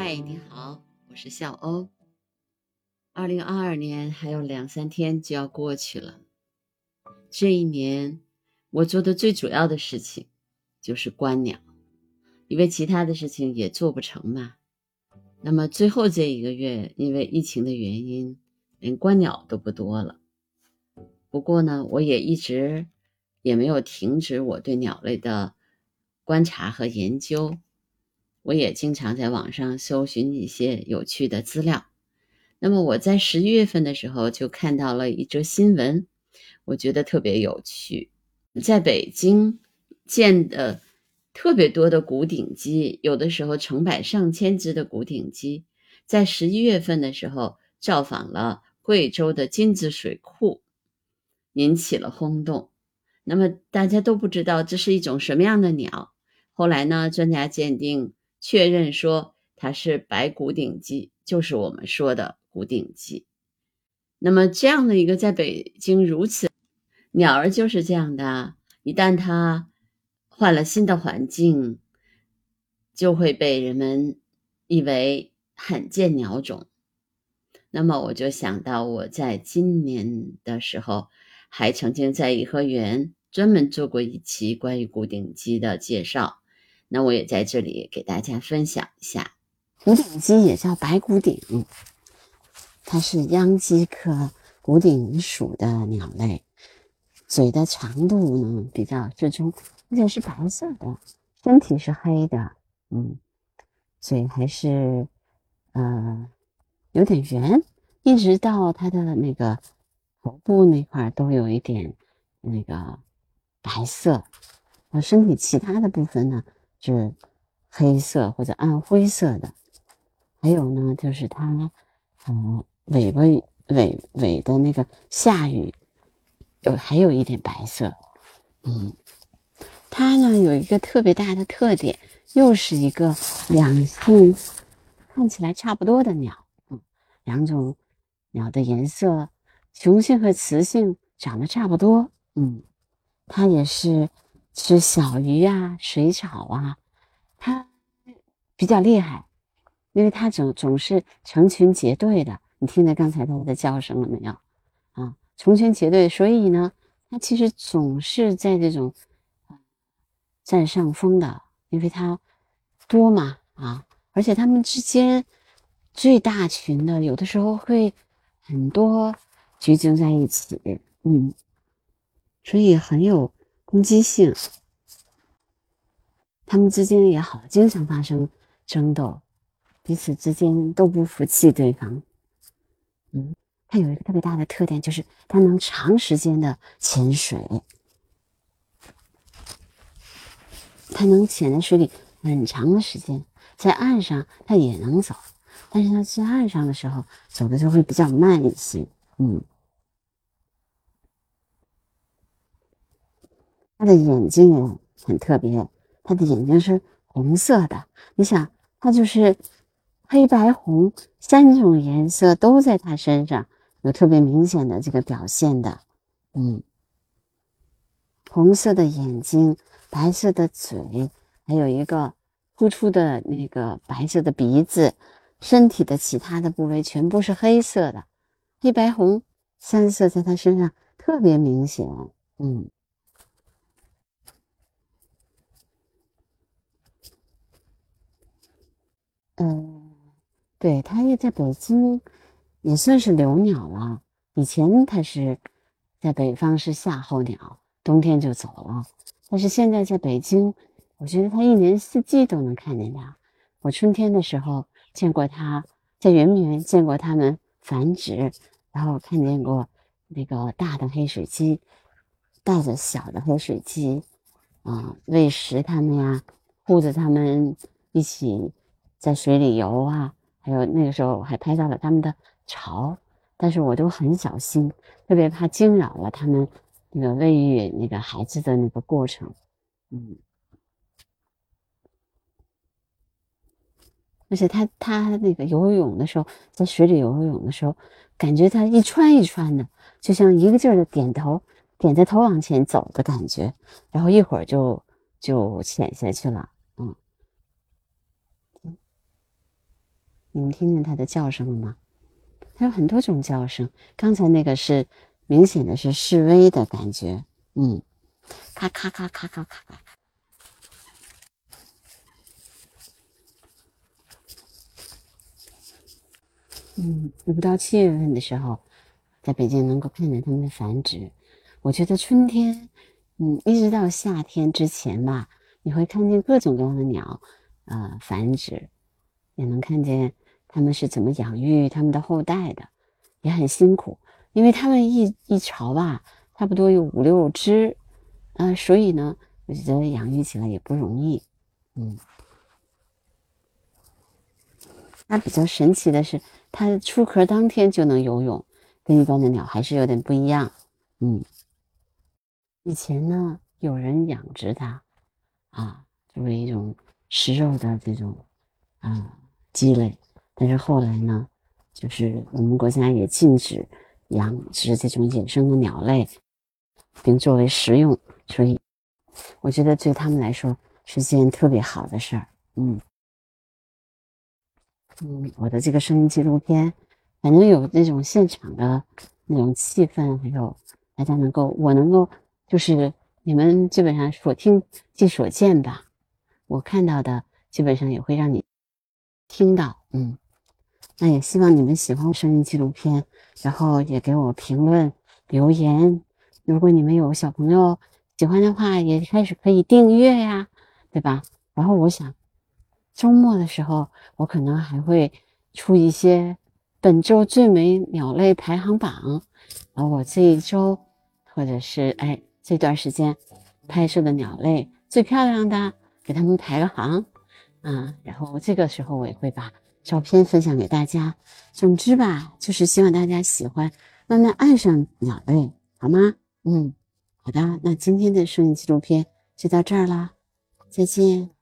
嗨，你好，我是小欧。二零二二年还有两三天就要过去了，这一年我做的最主要的事情就是观鸟，因为其他的事情也做不成嘛。那么最后这一个月，因为疫情的原因，连观鸟都不多了。不过呢，我也一直也没有停止我对鸟类的观察和研究。我也经常在网上搜寻一些有趣的资料。那么我在十一月份的时候就看到了一则新闻，我觉得特别有趣。在北京建的特别多的古顶鸡，有的时候成百上千只的古顶鸡，在十一月份的时候造访了贵州的金子水库，引起了轰动。那么大家都不知道这是一种什么样的鸟。后来呢，专家鉴定。确认说它是白骨顶鸡，就是我们说的骨顶鸡。那么这样的一个在北京如此鸟儿就是这样的，一旦它换了新的环境，就会被人们誉为罕见鸟种。那么我就想到，我在今年的时候还曾经在颐和园专门做过一期关于骨顶鸡的介绍。那我也在这里给大家分享一下，古顶鸡也叫白骨顶，它是秧鸡科骨顶属的鸟类，嘴的长度呢比较适中，而且是白色的，身体是黑的，嗯，嘴还是呃有点圆，一直到它的那个头部那块都有一点那个白色，呃，身体其他的部分呢。是黑色或者暗灰色的，还有呢，就是它，嗯，尾巴尾尾的那个下羽有还有一点白色，嗯，它呢有一个特别大的特点，又是一个两性看起来差不多的鸟，嗯，两种鸟的颜色，雄性和雌性长得差不多，嗯，它也是。吃小鱼啊，水草啊，它比较厉害，因为它总总是成群结队的。你听到刚才它的叫声了没有？啊，成群结队，所以呢，它其实总是在这种占上风的，因为它多嘛啊，而且它们之间最大群的，有的时候会很多聚集在一起，嗯，所以很有。攻击性，他们之间也好，经常发生争斗，彼此之间都不服气对方。嗯，它有一个特别大的特点，就是它能长时间的潜水，它能潜在水里很长的时间，在岸上它也能走，但是它在岸上的时候走的就会比较慢一些。嗯。它的眼睛很特别，它的眼睛是红色的。你想，它就是黑白红三种颜色都在它身上有特别明显的这个表现的。嗯，红色的眼睛，白色的嘴，还有一个突出的那个白色的鼻子，身体的其他的部位全部是黑色的，黑白红三色在它身上特别明显。嗯，对，它也在北京，也算是留鸟了。以前它是在北方是夏候鸟，冬天就走了。但是现在在北京，我觉得它一年四季都能看见它。我春天的时候见过它，在圆明园见过它们繁殖，然后看见过那个大的黑水鸡带着小的黑水鸡啊喂食它们呀，护着它们一起。在水里游啊，还有那个时候我还拍到了他们的巢，但是我都很小心，特别怕惊扰了他们那个喂育那个孩子的那个过程。嗯，而且他他那个游泳的时候，在水里游泳的时候，感觉他一穿一穿的，就像一个劲儿的点头，点着头往前走的感觉，然后一会儿就就潜下去了。你们听见它的叫声了吗？它有很多种叫声。刚才那个是明显的是示威的感觉，嗯，咔咔咔咔咔咔咔。嗯，不到七月份的时候，在北京能够看见它们的繁殖。我觉得春天，嗯，一直到夏天之前吧，你会看见各种各样的鸟，呃，繁殖，也能看见它们是怎么养育它们的后代的，也很辛苦，因为它们一一巢吧，差不多有五六只，呃，所以呢，我觉得养育起来也不容易，嗯。它比较神奇的是，它出壳当天就能游泳，跟一般的鸟还是有点不一样。嗯，以前呢，有人养殖它，啊，作为一种食肉的这种啊积累，但是后来呢，就是我们国家也禁止养殖这种野生的鸟类，并作为食用，所以我觉得对他们来说是件特别好的事儿。嗯。嗯，我的这个声音纪录片，反正有那种现场的那种气氛，还有大家能够，我能够，就是你们基本上所听即所见吧。我看到的基本上也会让你听到，嗯，那也希望你们喜欢我声音纪录片，然后也给我评论留言。如果你们有小朋友喜欢的话，也开始可以订阅呀，对吧？然后我想。周末的时候，我可能还会出一些本周最美鸟类排行榜，然后我这一周或者是哎这段时间拍摄的鸟类最漂亮的，给他们排个行啊。然后这个时候我也会把照片分享给大家。总之吧，就是希望大家喜欢，慢慢爱上鸟类，好吗？嗯，好的。那今天的摄影纪录片就到这儿啦，再见。